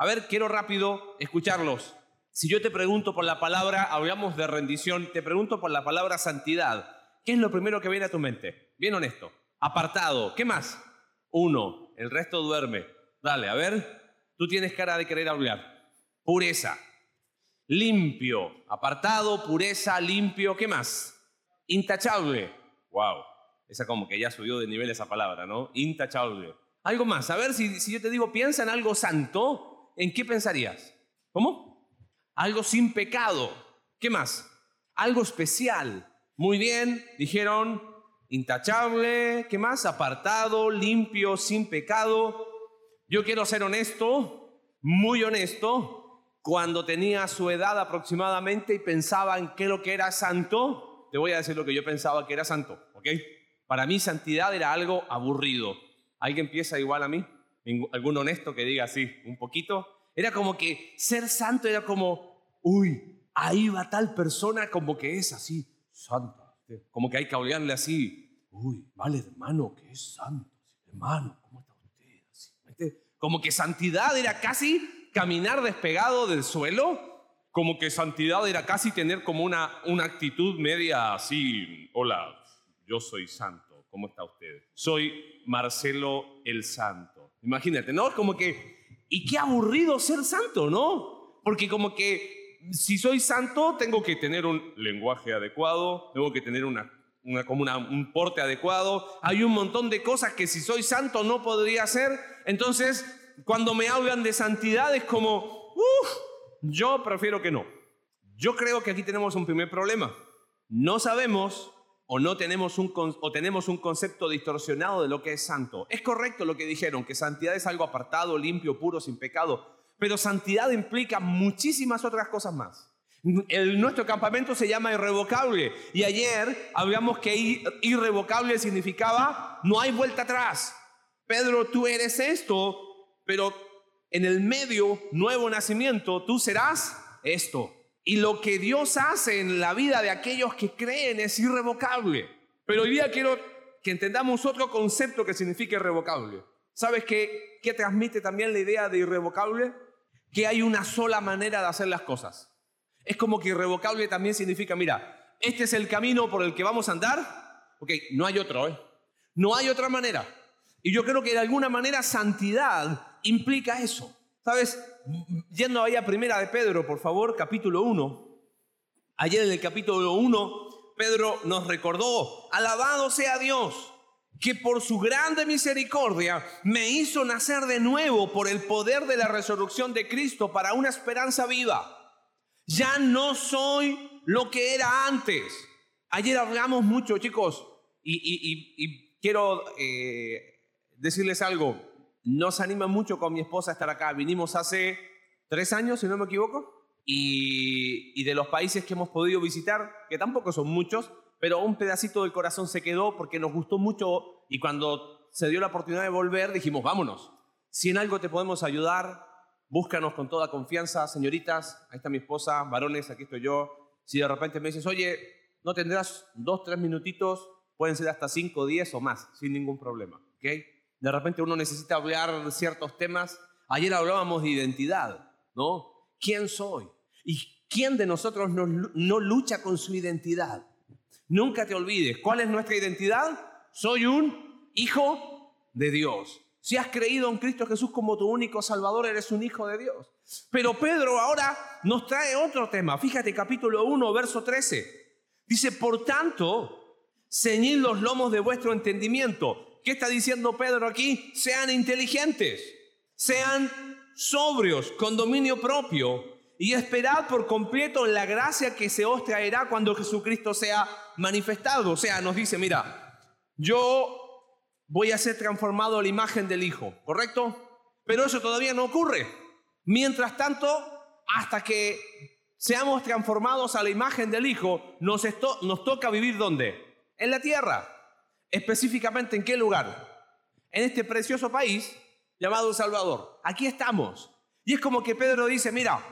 A ver, quiero rápido escucharlos. Si yo te pregunto por la palabra, hablamos de rendición, te pregunto por la palabra santidad, ¿qué es lo primero que viene a tu mente? Bien honesto. Apartado. ¿Qué más? Uno. El resto duerme. Dale, a ver. Tú tienes cara de querer hablar. Pureza. Limpio. Apartado, pureza, limpio. ¿Qué más? Intachable. Wow. Esa como que ya subió de nivel esa palabra, ¿no? Intachable. Algo más. A ver, si, si yo te digo, piensa en algo santo, ¿en qué pensarías? ¿Cómo? Algo sin pecado. ¿Qué más? Algo especial. Muy bien, dijeron intachable, ¿qué más? Apartado, limpio, sin pecado. Yo quiero ser honesto, muy honesto. Cuando tenía su edad aproximadamente y pensaba en qué lo que era santo, te voy a decir lo que yo pensaba que era santo, ¿ok? Para mí santidad era algo aburrido. ¿Alguien piensa igual a mí? ¿Algún honesto que diga así, un poquito? Era como que ser santo era como, uy, ahí va tal persona como que es así, santa. Como que hay que hablarle así, uy, vale hermano, que es santo. Hermano, ¿cómo está usted? Como que santidad era casi caminar despegado del suelo, como que santidad era casi tener como una, una actitud media así, hola, yo soy santo, ¿cómo está usted? Soy Marcelo el Santo. Imagínate, ¿no? Como que, y qué aburrido ser santo, ¿no? Porque como que si soy santo tengo que tener un lenguaje adecuado, tengo que tener una, una, como un porte adecuado, hay un montón de cosas que si soy santo no podría hacer, entonces cuando me hablan de santidad es como, uff, yo prefiero que no. Yo creo que aquí tenemos un primer problema. No sabemos o no tenemos un, o tenemos un concepto distorsionado de lo que es santo. Es correcto lo que dijeron, que santidad es algo apartado, limpio, puro, sin pecado, pero santidad implica muchísimas otras cosas más. El, nuestro campamento se llama irrevocable y ayer hablamos que irrevocable significaba no hay vuelta atrás. Pedro, tú eres esto, pero en el medio, nuevo nacimiento, tú serás esto. Y lo que Dios hace en la vida de aquellos que creen es irrevocable. Pero hoy día quiero que entendamos otro concepto que significa irrevocable. ¿Sabes qué, qué transmite también la idea de irrevocable? Que hay una sola manera de hacer las cosas. Es como que irrevocable también significa, mira, este es el camino por el que vamos a andar. Ok, no hay otro, ¿eh? No hay otra manera. Y yo creo que de alguna manera santidad implica eso. ¿Sabes? Yendo ahí a primera de Pedro, por favor, capítulo 1. Ayer en el capítulo 1, Pedro nos recordó, alabado sea Dios, que por su grande misericordia me hizo nacer de nuevo por el poder de la resurrección de Cristo para una esperanza viva. Ya no soy lo que era antes. Ayer hablamos mucho, chicos, y, quiero eh, decirles algo nos anima mucho con mi esposa a estar acá. Vinimos hace tres años, si no me equivoco, y, de los países que hemos podido visitar, que tampoco son muchos, pero un pedacito del corazón se quedó porque nos gustó mucho y cuando se dio la oportunidad de volver dijimos, vámonos. Si en algo te podemos ayudar, búscanos con toda confianza, señoritas, ahí está mi esposa, varones, aquí estoy yo. Si de repente me dices, oye, no tendrás dos, tres minutitos, pueden ser hasta cinco, diez o más, sin ningún problema, ¿ok? De repente uno necesita hablar de ciertos temas. Ayer hablábamos de identidad, ¿no? ¿Quién soy? ¿Y quién de nosotros no, no lucha con su identidad? Nunca te olvides, ¿cuál es nuestra identidad? Soy un hijo de Dios. Si has creído en Cristo Jesús como tu único Salvador, eres un hijo de Dios. Pero Pedro ahora nos trae otro tema. Fíjate, capítulo 1, verso 13. Dice, por tanto, ceñid los lomos de vuestro entendimiento ¿Qué está diciendo Pedro aquí? Sean inteligentes, sean sobrios, con dominio propio y esperad por completo la gracia que se os traerá cuando Jesucristo sea manifestado. O sea, nos dice, mira, yo voy a ser transformado a la imagen del Hijo, ¿correcto? Pero eso todavía no ocurre. Mientras tanto, hasta que seamos transformados a la imagen del Hijo, nos, nos toca vivir ¿dónde? En la tierra. Específicamente, ¿en qué lugar? En este precioso país llamado Salvador. Aquí estamos. Y es como que Pedro dice, mira,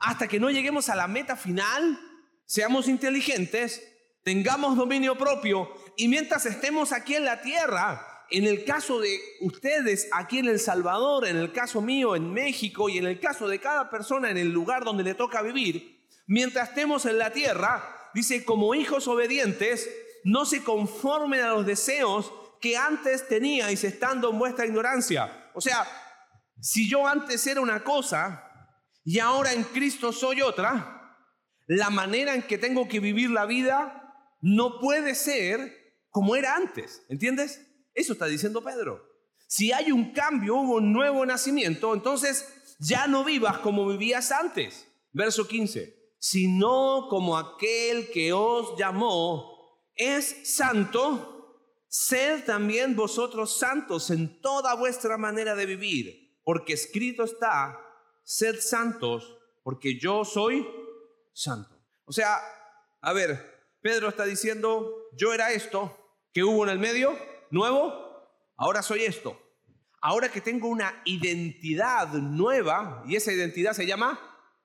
hasta que no lleguemos a la meta final, seamos inteligentes, tengamos dominio propio y mientras estemos aquí en la tierra, en el caso de ustedes aquí en El Salvador, en el caso mío en México y en el caso de cada persona en el lugar donde le toca vivir, mientras estemos en la tierra, dice, como hijos obedientes, no se conformen a los deseos que antes teníais estando en vuestra ignorancia. O sea, si yo antes era una cosa y ahora en Cristo soy otra, la manera en que tengo que vivir la vida no puede ser como era antes. ¿Entiendes? Eso está diciendo Pedro. Si hay un cambio, hubo un nuevo nacimiento, entonces ya no vivas como vivías antes. Verso 15. Sino como aquel que os llamó es santo, Sed también vosotros santos en toda vuestra manera de vivir, porque escrito está, sed santos, porque yo soy santo. O sea, a ver, Pedro está diciendo, yo era esto, que hubo en el medio, nuevo, ahora soy esto. Ahora que tengo una identidad nueva, y esa identidad se llama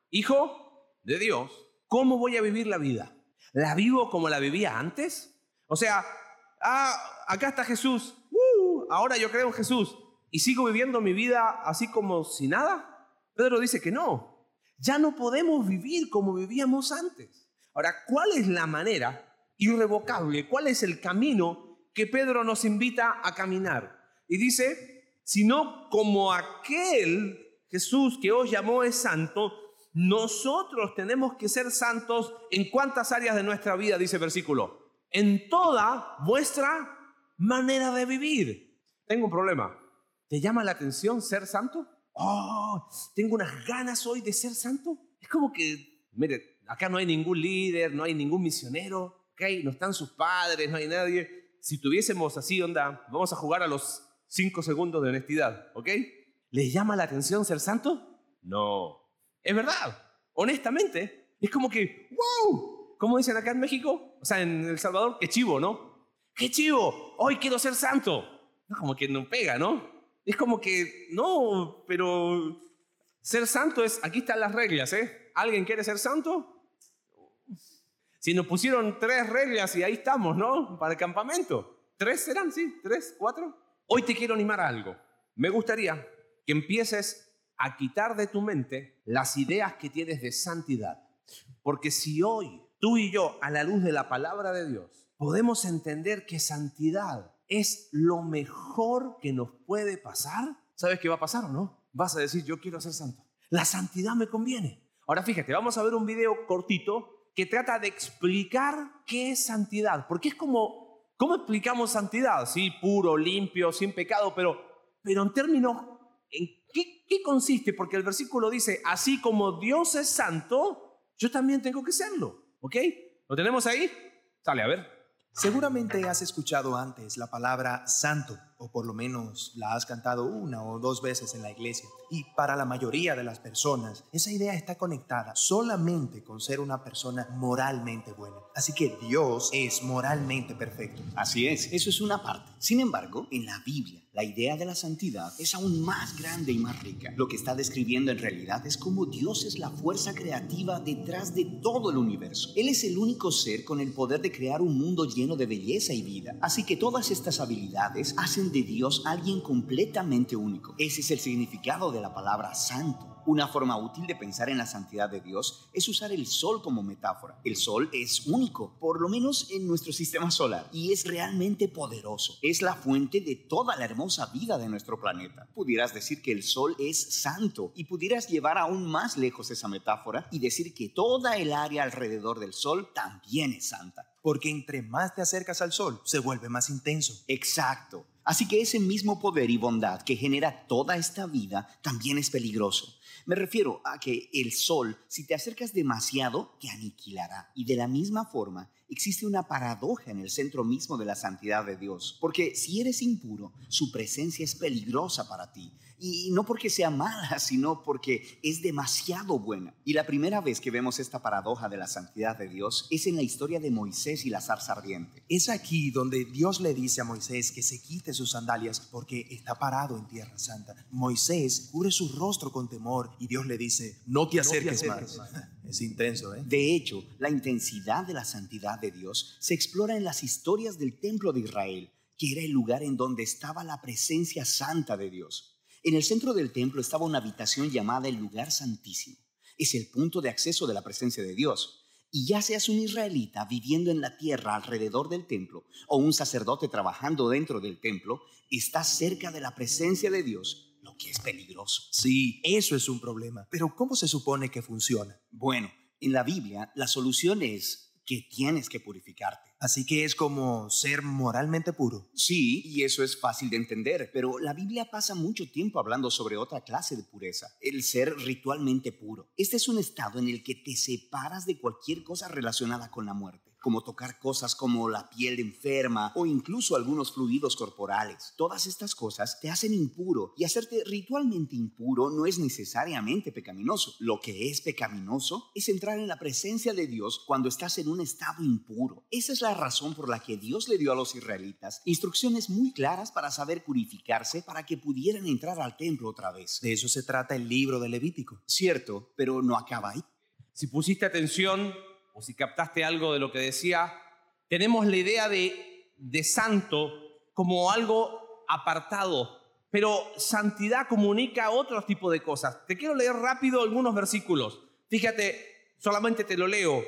Hijo de Dios, ¿cómo voy a vivir la vida? ¿La vivo como la vivía antes? O sea, ah, acá está Jesús, uh, ahora yo creo en Jesús y sigo viviendo mi vida así como si nada. Pedro dice que no, ya no podemos vivir como vivíamos antes. Ahora, ¿cuál es la manera irrevocable? ¿Cuál es el camino que Pedro nos invita a caminar? Y dice, sino como aquel Jesús que os llamó es santo, nosotros tenemos que ser santos en cuántas áreas de nuestra vida, dice el versículo en toda vuestra manera de vivir. Tengo un problema. ¿Te llama la atención ser santo? Oh, tengo unas ganas hoy de ser santo. Es como que, mire, acá no hay ningún líder, no hay ningún misionero, ¿ok? No están sus padres, no hay nadie. Si tuviésemos así, onda, vamos a jugar a los cinco segundos de honestidad, ¿ok? ¿Les llama la atención ser santo? No. Es verdad. Honestamente, es como que, wow, ¿cómo dicen acá en México? O sea, en El Salvador, qué chivo, ¿no? ¡Qué chivo! Hoy quiero ser santo. No, como que no pega, ¿no? Es como que, no, pero ser santo es, aquí están las reglas, ¿eh? ¿Alguien quiere ser santo? Si nos pusieron tres reglas y ahí estamos, ¿no? Para el campamento. ¿Tres serán? Sí, tres, cuatro. Hoy te quiero animar a algo. Me gustaría que empieces a quitar de tu mente las ideas que tienes de santidad. Porque si hoy tú y yo, a la luz de la palabra de Dios, podemos entender que santidad es lo mejor que nos puede pasar, ¿sabes qué va a pasar o no? Vas a decir, yo quiero ser santo. La santidad me conviene. Ahora fíjate, vamos a ver un video cortito que trata de explicar qué es santidad, porque es como, ¿cómo explicamos santidad? Sí, puro, limpio, sin pecado, pero, pero en términos, ¿en qué, qué consiste? Porque el versículo dice, así como Dios es santo, yo también tengo que serlo. ¿Ok? ¿Lo tenemos ahí? Sale, a ver. Seguramente has escuchado antes la palabra santo, o por lo menos la has cantado una o dos veces en la iglesia. Y para la mayoría de las personas, esa idea está conectada solamente con ser una persona moralmente buena. Así que Dios es moralmente perfecto. Así es, eso es una parte. Sin embargo, en la Biblia, la idea de la santidad es aún más grande y más rica. Lo que está describiendo en realidad es cómo Dios es la fuerza creativa detrás de todo el universo. Él es el único ser con el poder de crear un mundo lleno de belleza y vida. Así que todas estas habilidades hacen de Dios alguien completamente único. Ese es el significado de la palabra santo. Una forma útil de pensar en la santidad de Dios es usar el sol como metáfora. El sol es único, por lo menos en nuestro sistema solar, y es realmente poderoso. Es la fuente de toda la hermosa vida de nuestro planeta. Pudieras decir que el sol es santo y pudieras llevar aún más lejos esa metáfora y decir que toda el área alrededor del sol también es santa. Porque entre más te acercas al sol, se vuelve más intenso. Exacto. Así que ese mismo poder y bondad que genera toda esta vida también es peligroso. Me refiero a que el sol, si te acercas demasiado, te aniquilará. Y de la misma forma, existe una paradoja en el centro mismo de la santidad de Dios. Porque si eres impuro, su presencia es peligrosa para ti. Y no porque sea mala, sino porque es demasiado buena. Y la primera vez que vemos esta paradoja de la santidad de Dios es en la historia de Moisés y la zarza ardiente. Es aquí donde Dios le dice a Moisés que se quite sus sandalias porque está parado en tierra santa. Moisés cubre su rostro con temor y Dios le dice, no te acerques, más. Es intenso, ¿eh? De hecho, la intensidad de la santidad de Dios se explora en las historias del templo de Israel que era el lugar en donde estaba la presencia santa de Dios. En el centro del templo estaba una habitación llamada el lugar santísimo. Es el punto de acceso de la presencia de Dios. Y ya seas un israelita viviendo en la tierra alrededor del templo o un sacerdote trabajando dentro del templo, estás cerca de la presencia de Dios, lo que es peligroso. Sí, eso es un problema. Pero ¿cómo se supone que funciona? Bueno, en la Biblia la solución es que tienes que purificarte. Así que es como ser moralmente puro. Sí, y eso es fácil de entender, pero la Biblia pasa mucho tiempo hablando sobre otra clase de pureza, el ser ritualmente puro. Este es un estado en el que te separas de cualquier cosa relacionada con la muerte como tocar cosas como la piel enferma o incluso algunos fluidos corporales. Todas estas cosas te hacen impuro y hacerte ritualmente impuro no es necesariamente pecaminoso. Lo que es pecaminoso es entrar en la presencia de Dios cuando estás en un estado impuro. Esa es la razón por la que Dios le dio a los israelitas instrucciones muy claras para saber purificarse para que pudieran entrar al templo otra vez. De eso se trata el libro de Levítico. Cierto, pero no acaba ahí. Si pusiste atención, o si captaste algo de lo que decía, tenemos la idea de, de santo como algo apartado, pero santidad comunica otro tipo de cosas. Te quiero leer rápido algunos versículos. Fíjate, solamente te lo leo.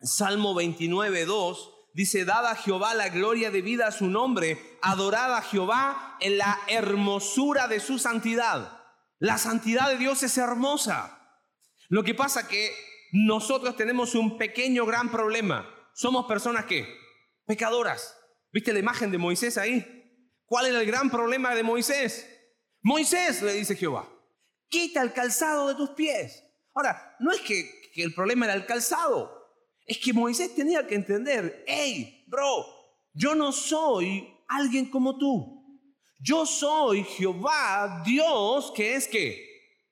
Salmo 29, 2 dice, dada a Jehová la gloria de vida a su nombre, adorada a Jehová en la hermosura de su santidad. La santidad de Dios es hermosa. Lo que pasa que nosotros tenemos un pequeño gran problema. Somos personas que pecadoras. ¿Viste la imagen de Moisés ahí? ¿Cuál era el gran problema de Moisés? Moisés, le dice Jehová, quita el calzado de tus pies. Ahora, no es que, que el problema era el calzado, es que Moisés tenía que entender, hey, bro, yo no soy alguien como tú. Yo soy Jehová, Dios, que es que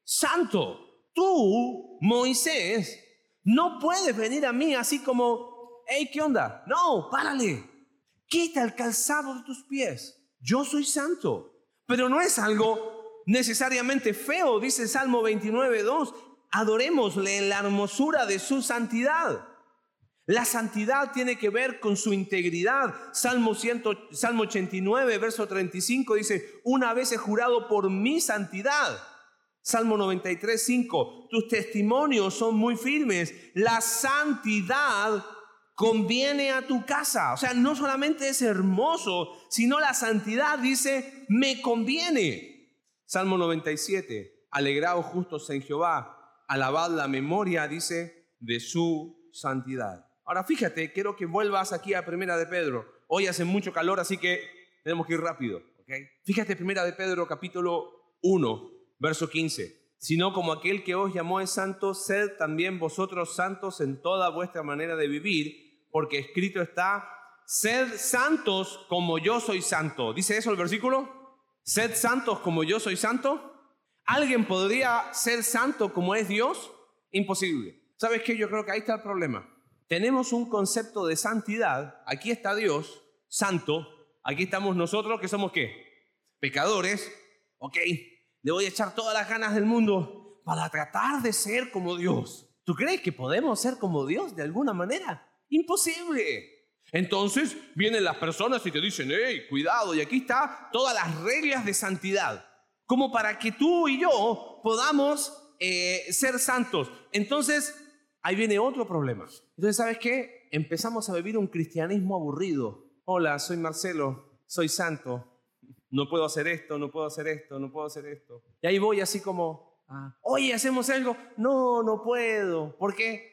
santo. Tú, Moisés, no puedes venir a mí así como, hey, ¿qué onda? No, párale. Quita el calzado de tus pies. Yo soy santo. Pero no es algo necesariamente feo, dice el Salmo 29, 2. Adorémosle en la hermosura de su santidad. La santidad tiene que ver con su integridad. Salmo, 100, Salmo 89, verso 35 dice, una vez he jurado por mi santidad Salmo 93, 5. Tus testimonios son muy firmes. La santidad conviene a tu casa. O sea, no solamente es hermoso, sino la santidad dice, me conviene. Salmo 97. Alegraos justos en Jehová. Alabad la memoria, dice, de su santidad. Ahora fíjate, quiero que vuelvas aquí a Primera de Pedro. Hoy hace mucho calor, así que tenemos que ir rápido. ¿okay? Fíjate, Primera de Pedro, capítulo 1 Verso 15. Sino como aquel que os llamó es santo, sed también vosotros santos en toda vuestra manera de vivir, porque escrito está, sed santos como yo soy santo. ¿Dice eso el versículo? Sed santos como yo soy santo. ¿Alguien podría ser santo como es Dios? Imposible. ¿Sabes qué? Yo creo que ahí está el problema. Tenemos un concepto de santidad. Aquí está Dios, santo. Aquí estamos nosotros que somos qué? Pecadores. Ok, le voy a echar todas las ganas del mundo para tratar de ser como Dios. ¿Tú crees que podemos ser como Dios de alguna manera? Imposible. Entonces vienen las personas y te dicen, hey, cuidado, y aquí está todas las reglas de santidad, como para que tú y yo podamos eh, ser santos. Entonces, ahí viene otro problema. Entonces, ¿sabes qué? Empezamos a vivir un cristianismo aburrido. Hola, soy Marcelo, soy santo, no puedo hacer esto, no puedo hacer esto, no puedo hacer esto. Y ahí voy así como, ah, oye, ¿hacemos algo? No, no puedo. ¿Por qué?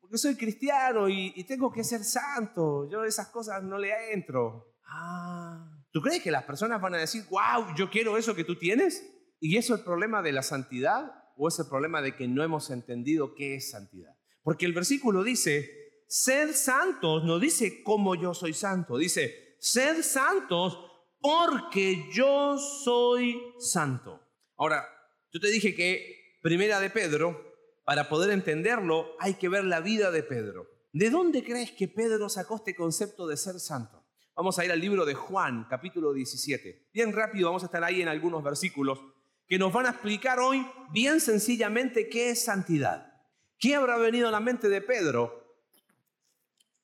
Porque soy cristiano y, tengo que ser santo. Yo esas cosas no le entro. Ah, ¿tú crees que las personas van a decir, wow, yo quiero eso que tú tienes? ¿Y eso es el problema de la santidad o es el problema de que no hemos entendido qué es santidad? Porque el versículo dice, ser santos, no dice como yo soy santo, dice, ser santos porque yo soy santo. Ahora, yo te dije que primera de Pedro, para poder entenderlo, hay que ver la vida de Pedro. ¿De dónde crees que Pedro sacó este concepto de ser santo? Vamos a ir al libro de Juan, capítulo 17. Bien rápido, vamos a estar ahí en algunos versículos que nos van a explicar hoy bien sencillamente qué es santidad. ¿Qué habrá venido a la mente de Pedro?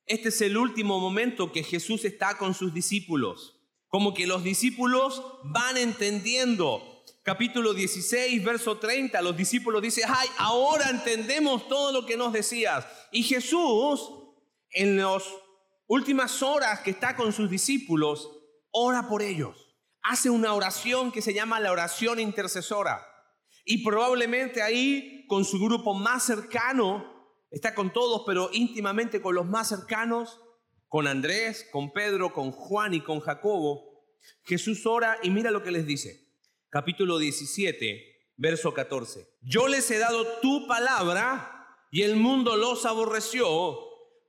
Este es el último momento que Jesús está con sus discípulos. Como que los discípulos van entendiendo. Capítulo 16, verso 30, los discípulos dicen, ay, ahora entendemos todo lo que nos decías. Y Jesús, en las últimas horas que está con sus discípulos, ora por ellos. Hace una oración que se llama la oración intercesora. Y probablemente ahí, con su grupo más cercano, está con todos, pero íntimamente con los más cercanos, con Andrés, con Pedro, con Juan y con Jacobo, Jesús ora y mira lo que les dice. Capítulo 17, verso 14. Yo les he dado tu palabra y el mundo los aborreció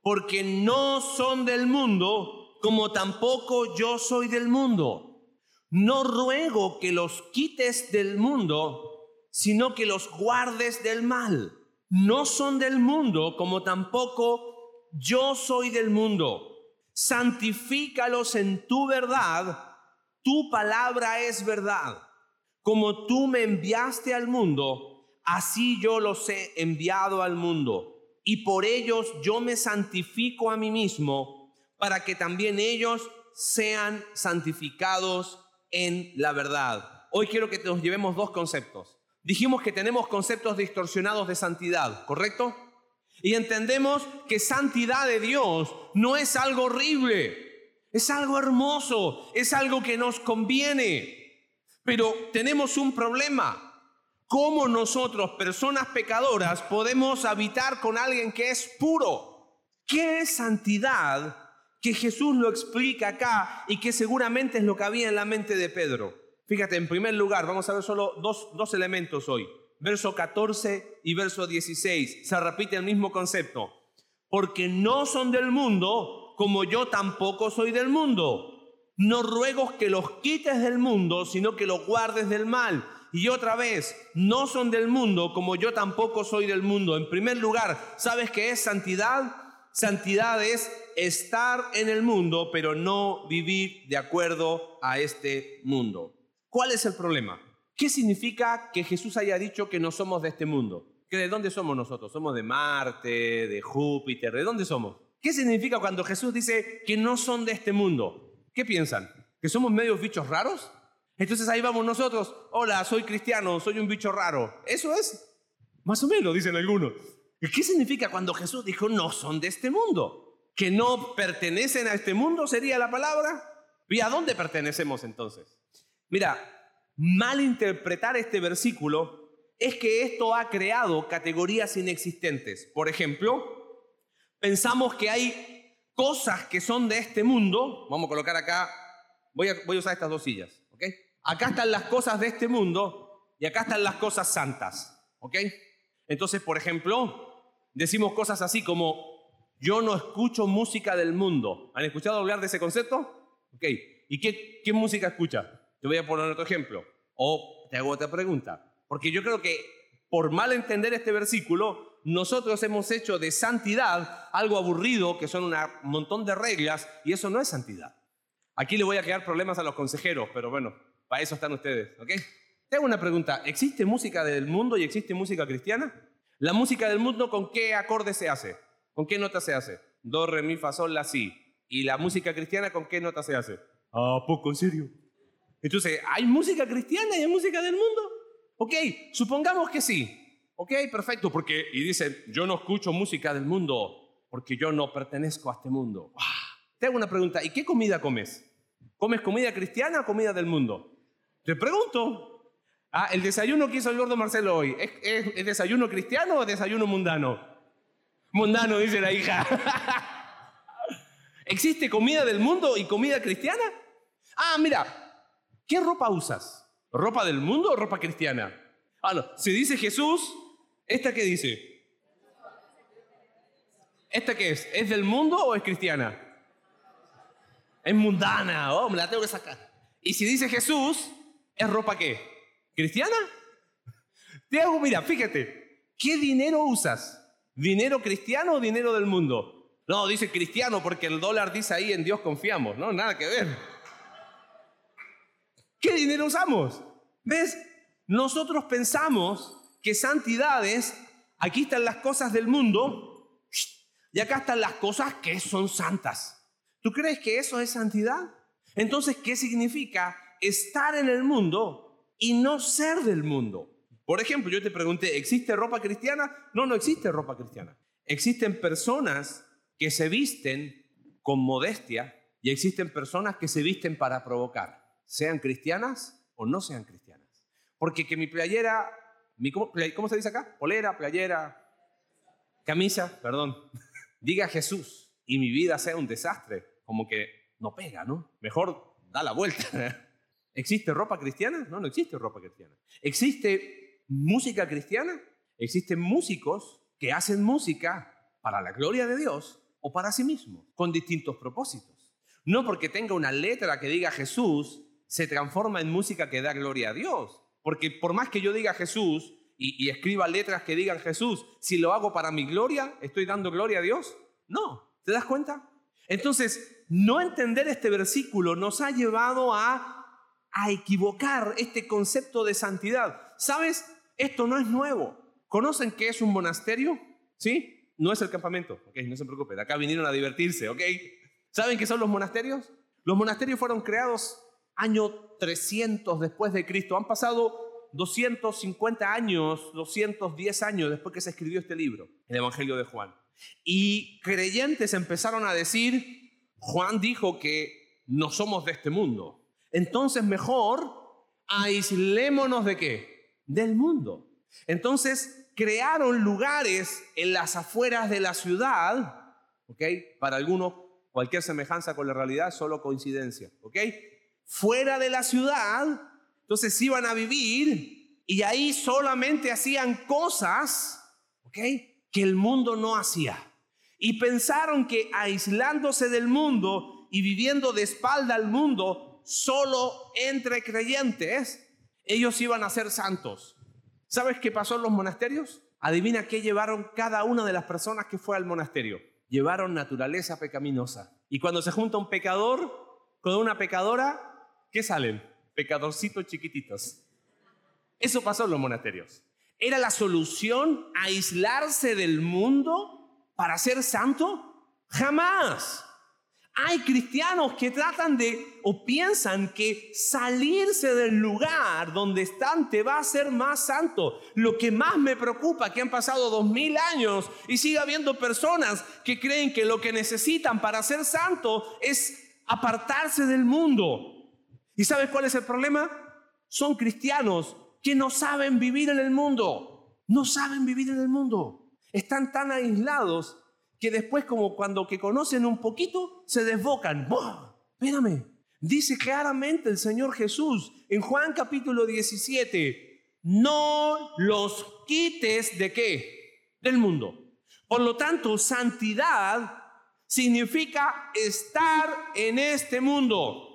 porque no son del mundo como tampoco yo soy del mundo. No ruego que los quites del mundo, sino que los guardes del mal. No son del mundo como tampoco yo soy del mundo santifícalos en tu verdad, tu palabra es verdad. Como tú me enviaste al mundo, así yo los he enviado al mundo. Y por ellos yo me santifico a mí mismo, para que también ellos sean santificados en la verdad. Hoy quiero que nos llevemos dos conceptos. Dijimos que tenemos conceptos distorsionados de santidad, ¿correcto? Y entendemos que santidad de Dios no es algo horrible, es algo hermoso, es algo que nos conviene. Pero tenemos un problema. ¿Cómo nosotros, personas pecadoras, podemos habitar con alguien que es puro? ¿Qué es santidad? Que Jesús lo explica acá y que seguramente es lo que había en la mente de Pedro. Fíjate, en primer lugar, vamos a ver solo dos, dos elementos hoy verso 14 y verso 16. Se repite el mismo concepto. Porque no son del mundo, como yo tampoco soy del mundo. No ruego que los quites del mundo, sino que los guardes del mal. Y otra vez, no son del mundo, como yo tampoco soy del mundo. En primer lugar, ¿sabes qué es santidad? Santidad es estar en el mundo, pero no vivir de acuerdo a este mundo. ¿Cuál es el problema? ¿Qué significa que Jesús haya dicho que no somos de este mundo? ¿Que ¿De dónde somos nosotros? ¿Somos de Marte, de Júpiter? ¿De dónde somos? ¿Qué significa cuando Jesús dice que no son de este mundo? ¿Qué piensan? ¿Que somos medios bichos raros? Entonces ahí vamos nosotros, hola, soy cristiano, soy un bicho raro. ¿Eso es? Más o menos, dicen algunos. ¿Qué significa cuando Jesús dijo no son de este mundo? ¿Que no pertenecen a este mundo sería la palabra? ¿Y a dónde pertenecemos entonces? Mira, malinterpretar este versículo es que esto ha creado categorías inexistentes. Por ejemplo, pensamos que hay cosas que son de este mundo. Vamos a colocar acá, voy a, usar estas dos sillas. ¿ok? Acá están las cosas de este mundo y acá están las cosas santas. ¿ok? Entonces, por ejemplo, decimos cosas así como, yo no escucho música del mundo. ¿Han escuchado hablar de ese concepto? ¿Ok? ¿Y qué, qué música escucha? Te voy a poner otro ejemplo. O te hago otra pregunta. Porque yo creo que por mal entender este versículo, nosotros hemos hecho de santidad algo aburrido, que son un montón de reglas, y eso no es santidad. Aquí le voy a quedar problemas a los consejeros, pero bueno, para eso están ustedes, ¿ok? Te hago una pregunta. ¿Existe música del mundo y existe música cristiana? ¿La música del mundo con qué acorde se hace? ¿Con qué nota se hace? Do, re, mi, fa, sol, la, si. ¿Y la música cristiana con qué nota se hace? Ah, poco, en serio. Entonces, ¿hay música cristiana y hay música del mundo? Ok, supongamos que sí. Ok, perfecto, porque, y dice, yo no escucho música del mundo porque yo no pertenezco a este mundo. Te hago una pregunta, ¿y qué comida comes? ¿Comes comida cristiana o comida del mundo? Te pregunto. Ah, el desayuno que hizo el gordo Marcelo hoy, ¿es, desayuno cristiano o desayuno mundano? Mundano, dice la hija. ¿Existe comida del mundo y comida cristiana? Ah, mira, ¿Qué ropa usas? ¿Ropa del mundo o ropa cristiana? Ah, no. Si dice Jesús, ¿esta qué dice? ¿Esta qué es? ¿Es del mundo o es cristiana? Es mundana. Oh, me la tengo que sacar. Y si dice Jesús, ¿es ropa qué? ¿Cristiana? Te hago, mira, fíjate. ¿Qué dinero usas? ¿Dinero cristiano o dinero del mundo? No, dice cristiano porque el dólar dice ahí en Dios confiamos. No, nada que ver. ¿Qué dinero usamos? ¿Ves? Nosotros pensamos que santidad es, aquí están las cosas del mundo y acá están las cosas que son santas. ¿Tú crees que eso es santidad? Entonces, ¿qué significa estar en el mundo y no ser del mundo? Por ejemplo, yo te pregunté, ¿existe ropa cristiana? No, no existe ropa cristiana. Existen personas que se visten con modestia y existen personas que se visten para provocar, sean cristianas o no sean cristianas. Porque que mi playera, mi, ¿cómo, se dice acá? Polera, playera, camisa, perdón, diga Jesús y mi vida sea un desastre, como que no pega, ¿no? Mejor da la vuelta. ¿Existe ropa cristiana? No, no existe ropa cristiana. ¿Existe música cristiana? Existen músicos que hacen música para la gloria de Dios o para sí mismo, con distintos propósitos. No porque tenga una letra que diga Jesús, se transforma en música que da gloria a Dios. Porque por más que yo diga Jesús y, escriba letras que digan Jesús, si lo hago para mi gloria, ¿estoy dando gloria a Dios? No. ¿Te das cuenta? Entonces, no entender este versículo nos ha llevado a, equivocar este concepto de santidad. ¿Sabes? Esto no es nuevo. ¿Conocen qué es un monasterio? ¿Sí? no es el campamento, ok, no se preocupen, acá vinieron a divertirse, ok. ¿Saben qué son los monasterios? Los monasterios fueron creados año 300 después de Cristo. Han pasado 250 años, 210 años después que se escribió este libro, el Evangelio de Juan. Y creyentes empezaron a decir, Juan dijo que no somos de este mundo. Entonces mejor aislémonos de qué? Del mundo. Entonces crearon lugares en las afueras de la ciudad, ¿ok? Para algunos cualquier semejanza con la realidad es solo coincidencia, ¿ok? Fuera de la ciudad, entonces iban a vivir y ahí solamente hacían cosas, ¿ok? Que el mundo no hacía. Y pensaron que aislándose del mundo y viviendo de espalda al mundo, solo entre creyentes, ellos iban a ser santos. ¿Sabes qué pasó en los monasterios? Adivina qué llevaron cada una de las personas que fue al monasterio. Llevaron naturaleza pecaminosa. Y cuando se junta un pecador con una pecadora, ¿qué salen? Pecadorcitos chiquititos. Eso pasó en los monasterios. ¿Era la solución aislarse del mundo para ser santo? Jamás. Hay cristianos que tratan de o piensan que salirse del lugar donde están te va a hacer más santo. Lo que más me preocupa que han pasado dos mil años y sigue habiendo personas que creen que lo que necesitan para ser santo es apartarse del mundo. ¿Y sabes cuál es el problema? Son cristianos que no saben vivir en el mundo. No saben vivir en el mundo. Están tan aislados que después como cuando que conocen un poquito se desbocan. Espérame, dice claramente el Señor Jesús en Juan capítulo 17, no los quites de qué? Del mundo. Por lo tanto, santidad significa estar en este mundo.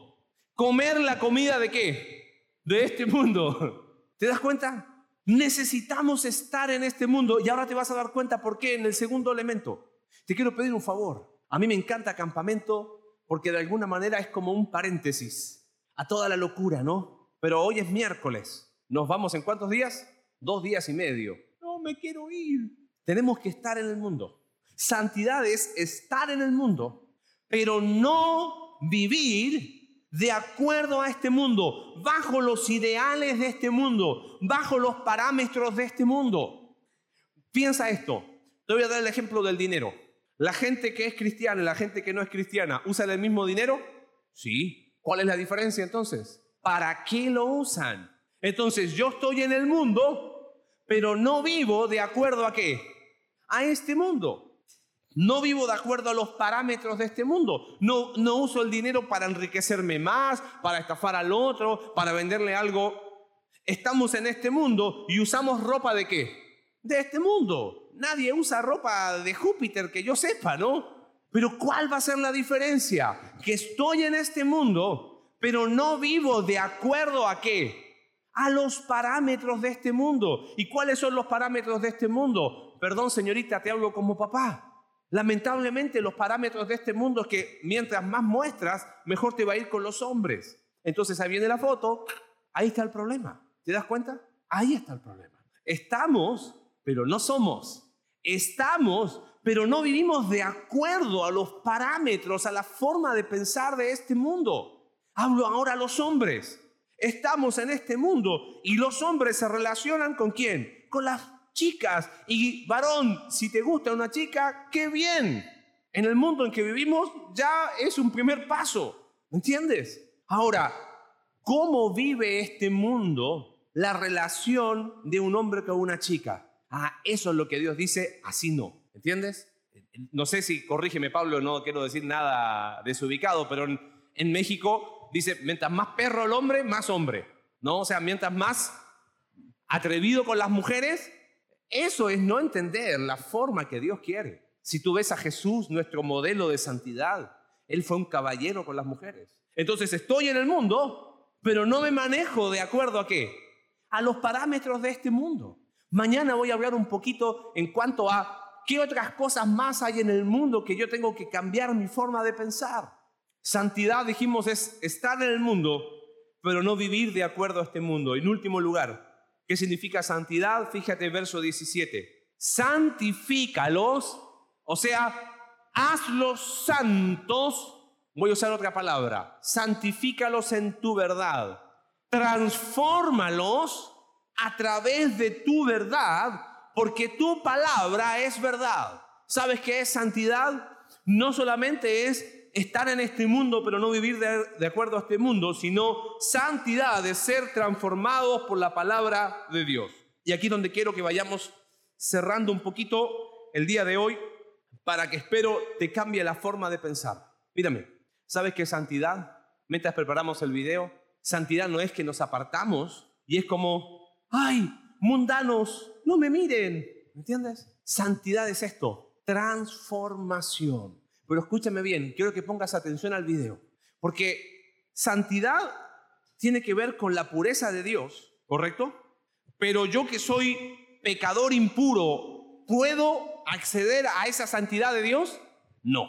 Comer la comida de qué? De este mundo. ¿Te das cuenta? Necesitamos estar en este mundo y ahora te vas a dar cuenta por qué en el segundo elemento. Te quiero pedir un favor. A mí me encanta campamento porque de alguna manera es como un paréntesis a toda la locura, ¿no? Pero hoy es miércoles. ¿Nos vamos en cuántos días? Dos días y medio. No me quiero ir. Tenemos que estar en el mundo. Santidad es estar en el mundo, pero no vivir de acuerdo a este mundo, bajo los ideales de este mundo, bajo los parámetros de este mundo. Piensa esto. Te voy a dar el ejemplo del dinero. ¿La gente que es cristiana y la gente que no es cristiana usan el mismo dinero? Sí. ¿Cuál es la diferencia entonces? ¿Para qué lo usan? Entonces yo estoy en el mundo, pero no vivo de acuerdo a qué? A este mundo. No vivo de acuerdo a los parámetros de este mundo. No, no uso el dinero para enriquecerme más, para estafar al otro, para venderle algo. Estamos en este mundo y usamos ropa de qué? De este mundo nadie usa ropa de Júpiter que yo sepa, ¿no? Pero ¿cuál va a ser la diferencia? Que estoy en este mundo, pero no vivo de acuerdo a qué? A los parámetros de este mundo. ¿Y cuáles son los parámetros de este mundo? Perdón, señorita, te hablo como papá. Lamentablemente los parámetros de este mundo es que mientras más muestras, mejor te va a ir con los hombres. Entonces ahí viene la foto, ahí está el problema. ¿Te das cuenta? Ahí está el problema. Estamos, pero no somos. Estamos, pero no vivimos de acuerdo a los parámetros, a la forma de pensar de este mundo. Hablo ahora a los hombres. Estamos en este mundo y los hombres se relacionan con quién? Con las chicas. Y varón, si te gusta una chica, qué bien. En el mundo en que vivimos ya es un primer paso. ¿Entiendes? Ahora, ¿cómo vive este mundo la relación de un hombre con una chica? Ah, eso es lo que Dios dice, así no. ¿Entiendes? No sé si, corrígeme Pablo, no quiero decir nada desubicado, pero en, en México dice, mientras más perro el hombre, más hombre. ¿No? O sea, mientras más atrevido con las mujeres, eso es no entender la forma que Dios quiere. Si tú ves a Jesús, nuestro modelo de santidad, Él fue un caballero con las mujeres. Entonces estoy en el mundo, pero no me manejo de acuerdo a qué? A los parámetros de este mundo. Mañana voy a hablar un poquito en cuanto a qué otras cosas más hay en el mundo que yo tengo que cambiar mi forma de pensar. Santidad, dijimos, es estar en el mundo, pero no vivir de acuerdo a este mundo. En último lugar, ¿Qué significa santidad? Fíjate verso 17. Santifícalos, o sea, hazlos santos. Voy a usar otra palabra. Santifícalos en tu verdad. Transfórmalos a través de tu verdad, porque tu palabra es verdad. ¿Sabes qué es santidad? No solamente es estar en este mundo, pero no vivir de, acuerdo a este mundo, sino santidad, de ser transformados por la palabra de Dios. Y aquí donde quiero que vayamos cerrando un poquito el día de hoy, para que espero te cambie la forma de pensar. Mírame, ¿sabes qué es santidad? Mientras preparamos el video, santidad no es que nos apartamos y es como, ay, mundanos, no me miren, ¿me entiendes? Santidad es esto, transformación. Pero escúchame bien, quiero que pongas atención al video, porque santidad tiene que ver con la pureza de Dios, ¿correcto? Pero yo que soy pecador impuro, ¿puedo acceder a esa santidad de Dios? No.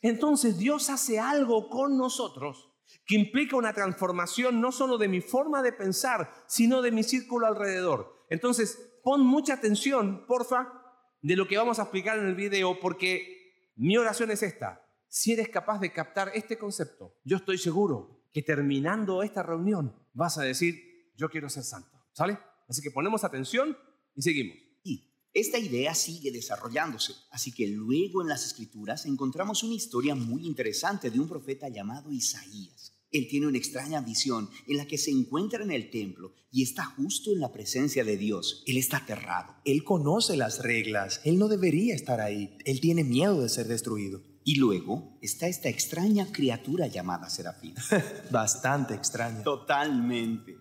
Entonces Dios hace algo con nosotros que implica una transformación no solo de mi forma de pensar, sino de mi círculo alrededor. Entonces, pon mucha atención, porfa, de lo que vamos a explicar en el video, porque mi oración es esta. Si eres capaz de captar este concepto, yo estoy seguro que terminando esta reunión vas a decir, yo quiero ser santo. ¿Sale? Así que ponemos atención y seguimos. Y esta idea sigue desarrollándose. Así que luego en las escrituras encontramos una historia muy interesante de un profeta llamado Isaías. Él tiene una extraña visión en la que se encuentra en el templo y está justo en la presencia de Dios. Él está aterrado. Él conoce las reglas. Él no debería estar ahí. Él tiene miedo de ser destruido. Y luego está esta extraña criatura llamada Serafín. Bastante extraña. Totalmente.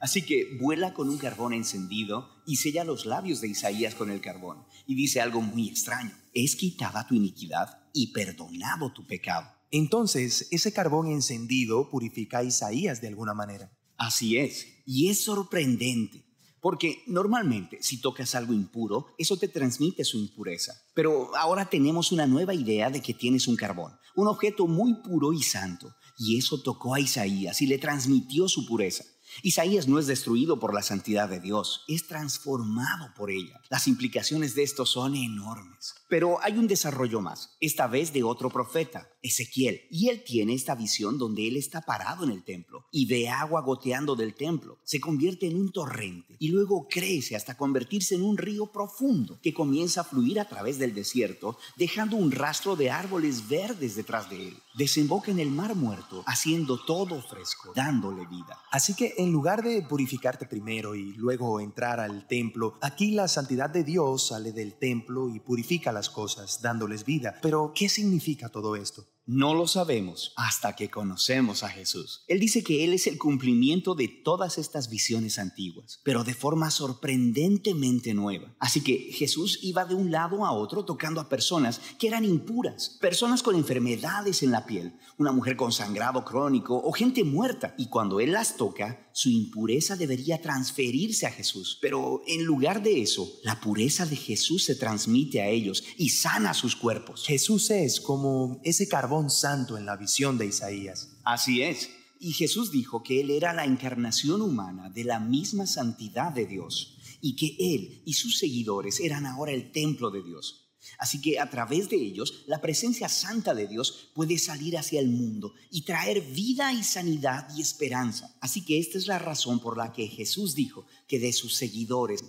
Así que vuela con un carbón encendido y sella los labios de Isaías con el carbón. Y dice algo muy extraño. Es quitada tu iniquidad y perdonado tu pecado. Entonces, ese carbón encendido purifica a Isaías de alguna manera. Así es, y es sorprendente, porque normalmente si tocas algo impuro, eso te transmite su impureza. Pero ahora tenemos una nueva idea de que tienes un carbón, un objeto muy puro y santo, y eso tocó a Isaías y le transmitió su pureza. Isaías no es destruido por la santidad de Dios, es transformado por ella. Las implicaciones de esto son enormes. Pero hay un desarrollo más, esta vez de otro profeta, Ezequiel. Y él tiene esta visión donde él está parado en el templo y ve agua goteando del templo. Se convierte en un torrente y luego crece hasta convertirse en un río profundo que comienza a fluir a través del desierto, dejando un rastro de árboles verdes detrás de él. Desemboca en el mar muerto, haciendo todo fresco, dándole vida. Así que en lugar de purificarte primero y luego entrar al templo, aquí la santidad de Dios sale del templo y purifica cosas, dándoles vida. Pero, ¿qué significa todo esto? No lo sabemos hasta que conocemos a Jesús. Él dice que Él es el cumplimiento de todas estas visiones antiguas, pero de forma sorprendentemente nueva. Así que Jesús iba de un lado a otro tocando a personas que eran impuras, personas con enfermedades en la piel, una mujer con sangrado crónico o gente muerta. Y cuando Él las toca, su impureza debería transferirse a Jesús. Pero en lugar de eso, la pureza de Jesús se transmite a ellos y sana sus cuerpos. Jesús es como ese carbón santo en la visión de Isaías. Así es. Y Jesús dijo que Él era la encarnación humana de la misma santidad de Dios y que Él y sus seguidores eran ahora el templo de Dios. Así que a través de ellos, la presencia santa de Dios puede salir hacia el mundo y traer vida y sanidad y esperanza. Así que esta es la razón por la que Jesús dijo que de sus seguidores...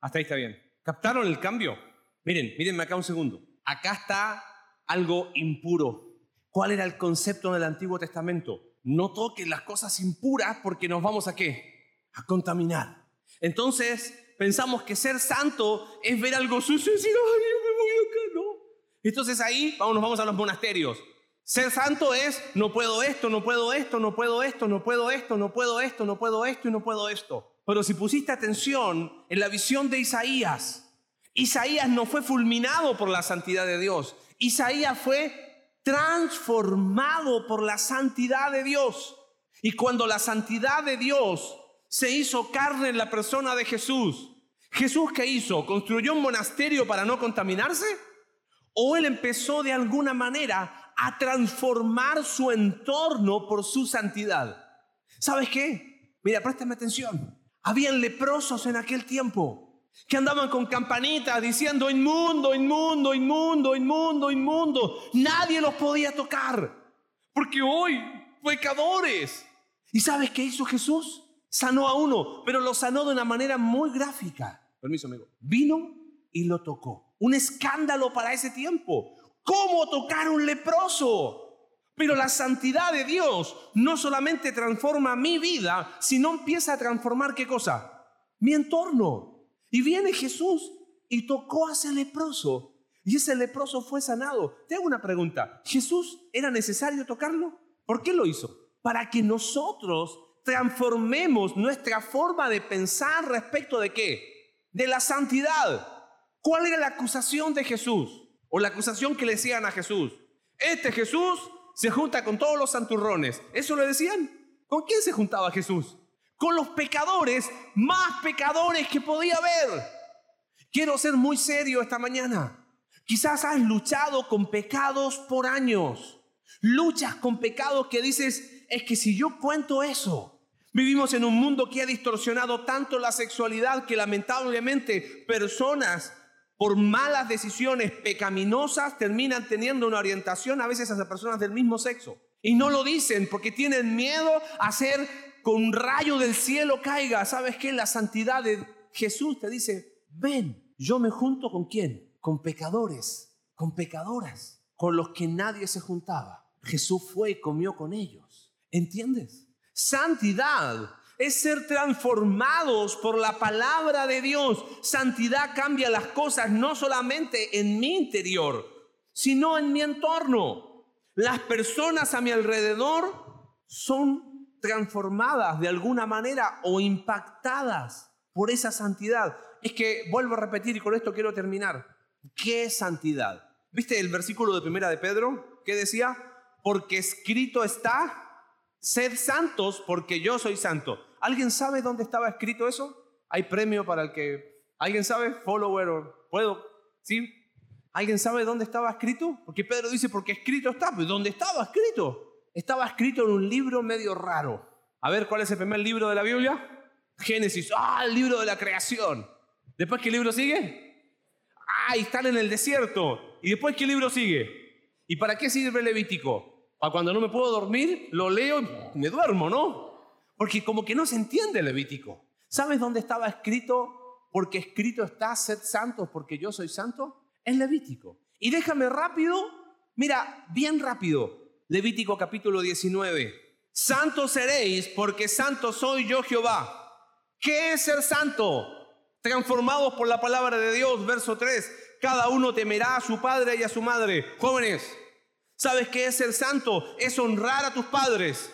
Hasta ahí está bien. ¿Captaron el cambio? Miren, mírenme acá un segundo. Acá está algo impuro. ¿Cuál era el concepto del Antiguo Testamento? No toquen las cosas impuras porque nos vamos a qué? A contaminar. Entonces pensamos que ser santo es ver algo sucio y decir, ay, yo me voy acá, ¿no? Entonces ahí vamos, nos vamos a los monasterios. Ser santo es, no puedo esto, no puedo esto, no puedo esto, no puedo esto, no puedo esto, no puedo esto y no puedo esto. Pero si pusiste atención en la visión de Isaías, Isaías no fue fulminado por la santidad de Dios. Isaías fue transformado por la santidad de Dios. Y cuando la santidad de Dios se hizo carne en la persona de Jesús, ¿Jesús qué hizo? ¿Construyó un monasterio para no contaminarse? ¿O él empezó de alguna manera a transformar su entorno por su santidad? ¿Sabes qué? Mira, préstame atención. Habían leprosos en aquel tiempo que andaban con campanitas diciendo inmundo, inmundo, inmundo, inmundo, inmundo. Nadie los podía tocar, porque hoy pecadores. ¿Y sabes qué hizo Jesús? Sanó a uno, pero lo sanó de una manera muy gráfica. Permiso, amigo. Vino y lo tocó. Un escándalo para ese tiempo. ¿Cómo tocar un leproso? Pero la santidad de Dios no solamente transforma mi vida, sino empieza a transformar qué cosa? Mi entorno. Y viene Jesús y tocó a ese leproso. Y ese leproso fue sanado. Te hago una pregunta. ¿Jesús era necesario tocarlo? ¿Por qué lo hizo? Para que nosotros transformemos nuestra forma de pensar respecto de qué? De la santidad. ¿Cuál era la acusación de Jesús? O la acusación que le decían a Jesús. Este Jesús se junta con todos los santurrones. ¿Eso le decían? ¿Con quién se juntaba Jesús? Con los pecadores más pecadores que podía haber. Quiero ser muy serio esta mañana. Quizás has luchado con pecados por años. Luchas con pecados que dices, es que si yo cuento eso, Vivimos en un mundo que ha distorsionado tanto la sexualidad que lamentablemente personas por malas decisiones pecaminosas terminan teniendo una orientación a veces hacia personas del mismo sexo. Y no lo dicen porque tienen miedo a hacer con un rayo del cielo caiga. ¿Sabes qué? La santidad de Jesús te dice, ven, yo me junto con quién? Con pecadores, con pecadoras, con los que nadie se juntaba. Jesús fue y comió con ellos. ¿Entiendes? Santidad es ser transformados por la palabra de Dios. Santidad cambia las cosas no solamente en mi interior, sino en mi entorno. Las personas a mi alrededor son transformadas de alguna manera o impactadas por esa santidad. Es que vuelvo a repetir y con esto quiero terminar. ¿Qué santidad? ¿Viste el versículo de primera de Pedro? ¿Qué decía? Porque escrito está, sed santos porque yo soy santo. ¿Alguien sabe dónde estaba escrito eso? ¿Hay premio para el que... ¿Alguien sabe? Follower o... ¿Puedo? ¿Sí? ¿Alguien sabe dónde estaba escrito? Porque Pedro dice, porque escrito está. ¿Pero dónde estaba escrito? Estaba escrito en un libro medio raro. A ver, ¿cuál es el primer libro de la Biblia? Génesis. Ah, el libro de la creación. ¿Después qué libro sigue? Ah, están en el desierto. ¿Y después qué libro sigue? ¿Y para qué sirve el Levítico? Para cuando no me puedo dormir, lo leo y me duermo, ¿no? Porque como que no se entiende el Levítico. ¿Sabes dónde estaba escrito? Porque escrito está, sed santos porque yo soy santo. En Levítico. Y déjame rápido, mira, bien rápido. Levítico capítulo 19. Santos seréis porque santo soy yo Jehová. ¿Qué es ser santo? Transformados por la palabra de Dios, verso 3. Cada uno temerá a su padre y a su madre. Jóvenes, ¿sabes qué es ser santo? Es honrar a tus padres.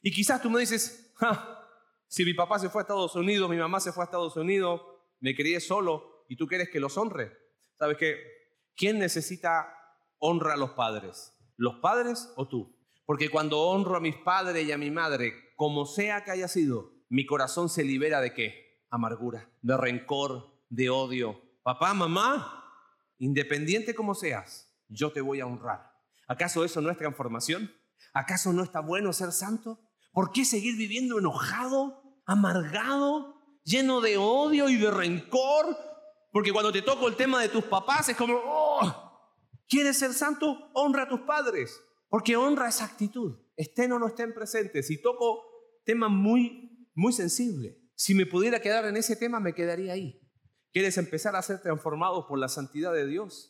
Y quizás tú me dices, si mi papá se fue a Estados Unidos, mi mamá se fue a Estados Unidos, me crié solo y tú quieres que los honre. ¿Sabes qué? ¿Quién necesita honra a los padres? ¿Los padres o tú? Porque cuando honro a mis padres y a mi madre, como sea que haya sido, mi corazón se libera de qué? Amargura, de rencor, de odio. Papá, mamá, independiente como seas, yo te voy a honrar. ¿Acaso eso no es transformación? ¿Acaso no está bueno ser santo? ¿Por qué seguir viviendo enojado, amargado, lleno de odio y de rencor? Porque cuando te toco el tema de tus papás es como, oh, ¿quieres ser santo? Honra a tus padres. Porque honra esa actitud. Estén o no estén presentes. Si toco tema muy, muy sensible. Si me pudiera quedar en ese tema, me quedaría ahí. ¿Quieres empezar a ser transformado por la santidad de Dios?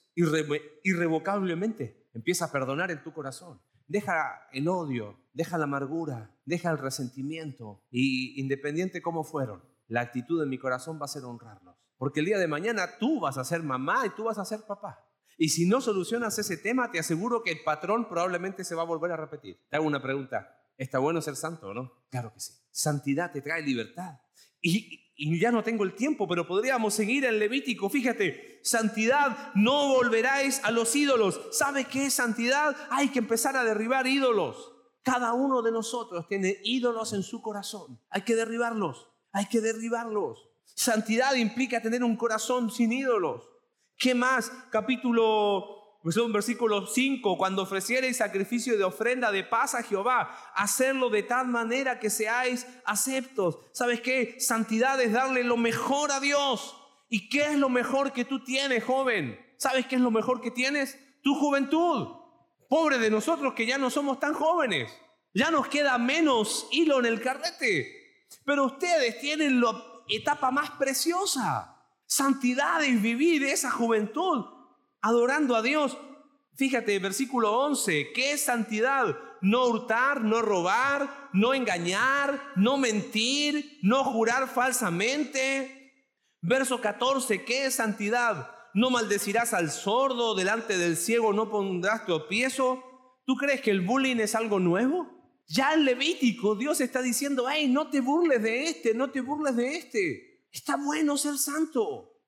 irrevocablemente. Empieza a perdonar en tu corazón. Deja el odio, deja la amargura, deja el resentimiento. Y independiente cómo fueron, la actitud de mi corazón va a ser honrarlos. Porque el día de mañana tú vas a ser mamá y tú vas a ser papá. Y si no solucionas ese tema, te aseguro que el patrón probablemente se va a volver a repetir. Te hago una pregunta. ¿Está bueno ser santo o no? Claro que sí. Santidad te trae libertad. Y, ya no tengo el tiempo, pero podríamos seguir en Levítico. Fíjate, santidad, no volveráis a los ídolos. ¿Sabe qué es santidad? Hay que empezar a derribar ídolos. Cada uno de nosotros tiene ídolos en su corazón. Hay que derribarlos, hay que derribarlos. Santidad implica tener un corazón sin ídolos. ¿Qué más? Capítulo pues versículo 5, cuando ofreciereis sacrificio de ofrenda de paz a Jehová, hacerlo de tal manera que seáis aceptos. ¿Sabes qué? Santidad es darle lo mejor a Dios. ¿Y qué es lo mejor que tú tienes, joven? ¿Sabes qué es lo mejor que tienes? Tu juventud. Pobre de nosotros que ya no somos tan jóvenes. Ya nos queda menos hilo en el carrete. Pero ustedes tienen la etapa más preciosa. Santidad es vivir esa juventud adorando a Dios. Fíjate, versículo 11, ¿qué es santidad? No hurtar, no robar, no engañar, no mentir, no jurar falsamente. Verso 14, ¿qué es santidad? No maldecirás al sordo, delante del ciego no pondrás tropiezo. ¿Tú crees que el bullying es algo nuevo? Ya en Levítico Dios está diciendo, hey, no te burles de este, no te burles de este. Está bueno ser santo.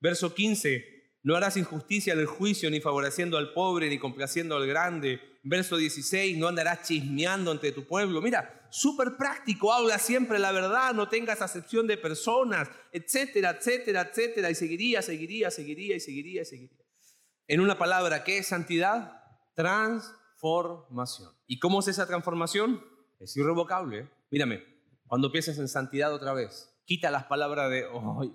Verso 15, no harás injusticia en el juicio, ni favoreciendo al pobre, ni complaciendo al grande. Verso 16, no andarás chismeando entre tu pueblo. Mira, súper práctico, habla siempre la verdad, no tengas acepción de personas, etcétera, etcétera, etcétera. Y seguiría, seguiría, seguiría y seguiría seguiría. En una palabra, ¿qué es santidad? Transformación. ¿Y cómo es esa transformación? Es irrevocable. ¿eh? Mírame, cuando piensas en santidad otra vez, quita las palabras de,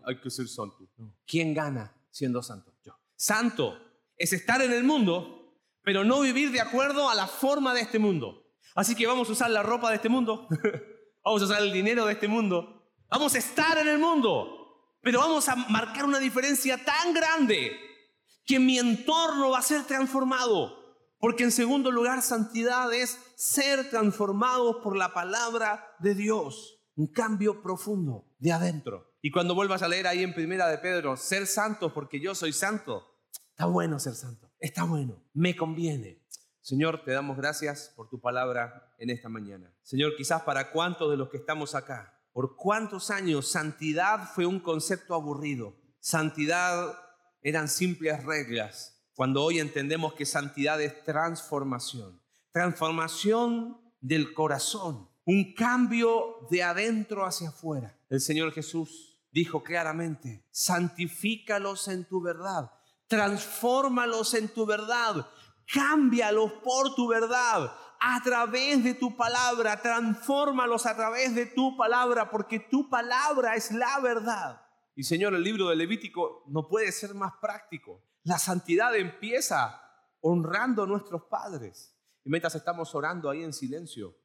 hay que ser santo. ¿Quién gana siendo santo? Santo es estar en el mundo, pero no vivir de acuerdo a la forma de este mundo. Así que vamos a usar la ropa de este mundo, vamos a usar el dinero de este mundo, vamos a estar en el mundo, pero vamos a marcar una diferencia tan grande que mi entorno va a ser transformado. Porque en segundo lugar, santidad es ser transformados por la palabra de Dios. Un cambio profundo de adentro. Y cuando vuelvas a leer ahí en primera de Pedro, ser santos porque yo soy santo, está bueno ser santo, está bueno, me conviene. Señor, te damos gracias por tu palabra en esta mañana. Señor, quizás para cuántos de los que estamos acá, por cuántos años santidad fue un concepto aburrido. Santidad eran simples reglas, cuando hoy entendemos que santidad es transformación. Transformación del corazón, un cambio de adentro hacia afuera. El Señor Jesús dijo claramente, santifícalos en tu verdad, transfórmalos en tu verdad, cámbialos por tu verdad, a través de tu palabra, transfórmalos a través de tu palabra, porque tu palabra es la verdad. Y Señor, el libro de Levítico no puede ser más práctico. La santidad empieza honrando a nuestros padres. Y mientras estamos orando ahí en silencio,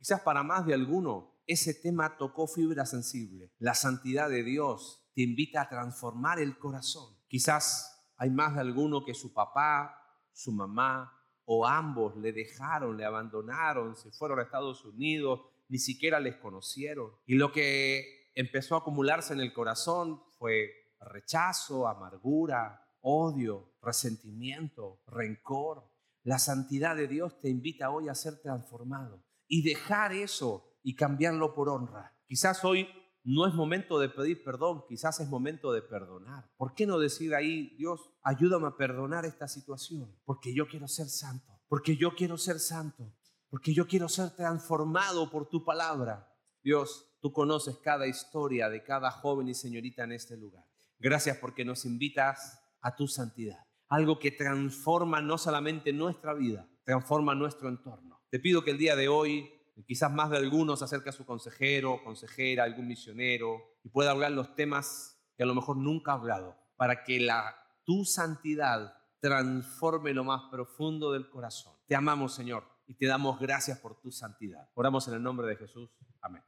quizás para más de alguno, ese tema tocó fibra sensible. La santidad de Dios te invita a transformar el corazón. Quizás hay más de alguno que su papá, su mamá o ambos le dejaron, le abandonaron, se fueron a Estados Unidos, ni siquiera les conocieron. Y lo que empezó a acumularse en el corazón fue rechazo, amargura, odio, resentimiento, rencor. La santidad de Dios te invita hoy a ser transformado y dejar eso y cambiarlo por honra. Quizás hoy no es momento de pedir perdón, quizás es momento de perdonar. ¿Por qué no decir ahí, Dios, ayúdame a perdonar esta situación? Porque yo quiero ser santo, porque yo quiero ser santo, porque yo quiero ser transformado por tu palabra. Dios, tú conoces cada historia de cada joven y señorita en este lugar. Gracias porque nos invitas a tu santidad, algo que transforma no solamente nuestra vida, transforma nuestro entorno. Te pido que el día de hoy quizás más de algunos acerca a su consejero, consejera, algún misionero, y pueda hablar los temas que a lo mejor nunca ha hablado. para que la, tu santidad transforme lo más profundo del corazón. Te amamos, Señor, y te damos gracias por tu santidad. Oramos en el nombre de Jesús. Amén.